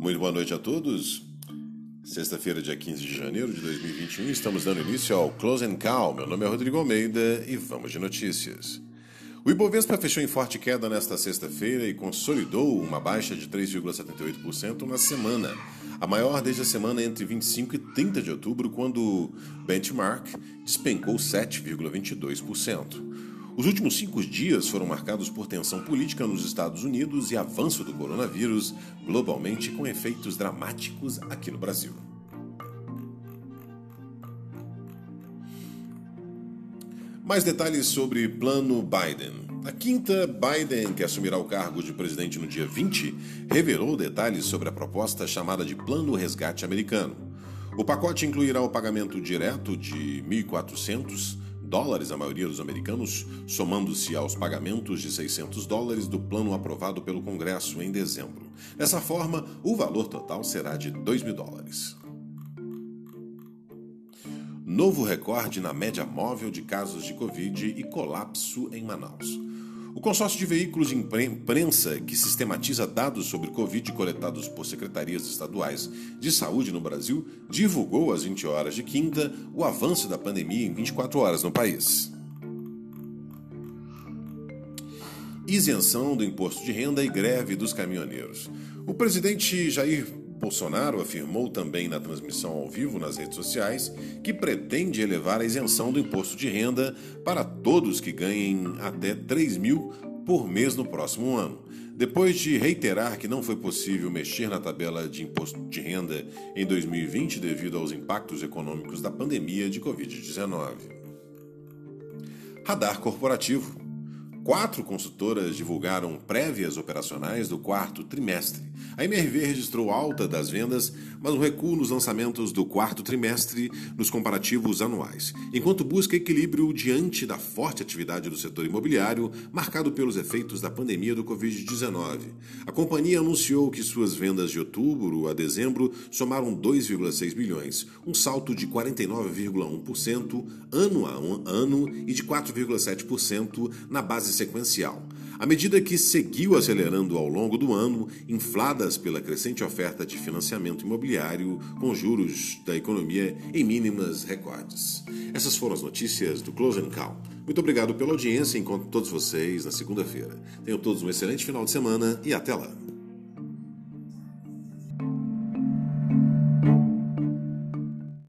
Muito boa noite a todos. Sexta-feira, dia 15 de janeiro de 2021, estamos dando início ao Close and Call. Meu nome é Rodrigo Almeida e vamos de notícias. O Ibovespa fechou em forte queda nesta sexta-feira e consolidou uma baixa de 3,78% na semana, a maior desde a semana entre 25 e 30 de outubro, quando o benchmark despencou 7,22%. Os últimos cinco dias foram marcados por tensão política nos Estados Unidos e avanço do coronavírus globalmente, com efeitos dramáticos aqui no Brasil. Mais detalhes sobre plano Biden. Na quinta, Biden, que assumirá o cargo de presidente no dia 20, revelou detalhes sobre a proposta chamada de Plano Resgate Americano. O pacote incluirá o pagamento direto de 1.400 dólares a maioria dos americanos, somando-se aos pagamentos de 600 dólares do plano aprovado pelo Congresso em dezembro. Dessa forma, o valor total será de 2 mil dólares. Novo recorde na média móvel de casos de Covid e colapso em Manaus. O consórcio de veículos de imprensa que sistematiza dados sobre Covid coletados por secretarias estaduais de saúde no Brasil divulgou às 20 horas de quinta o avanço da pandemia em 24 horas no país. Isenção do imposto de renda e greve dos caminhoneiros. O presidente Jair Bolsonaro afirmou também na transmissão ao vivo nas redes sociais que pretende elevar a isenção do imposto de renda para todos que ganhem até 3 mil por mês no próximo ano. Depois de reiterar que não foi possível mexer na tabela de imposto de renda em 2020 devido aos impactos econômicos da pandemia de Covid-19. Radar corporativo. Quatro consultoras divulgaram prévias operacionais do quarto trimestre. A MRV registrou alta das vendas, mas um recuo nos lançamentos do quarto trimestre nos comparativos anuais, enquanto busca equilíbrio diante da forte atividade do setor imobiliário, marcado pelos efeitos da pandemia do Covid-19. A companhia anunciou que suas vendas de outubro a dezembro somaram 2,6 bilhões, um salto de 49,1% ano a ano e de 4,7% na base sequencial. À medida que seguiu acelerando ao longo do ano, infladas pela crescente oferta de financiamento imobiliário, com juros da economia em mínimas recordes. Essas foram as notícias do Close and Call. Muito obrigado pela audiência. Encontro todos vocês na segunda-feira. Tenham todos um excelente final de semana e até lá.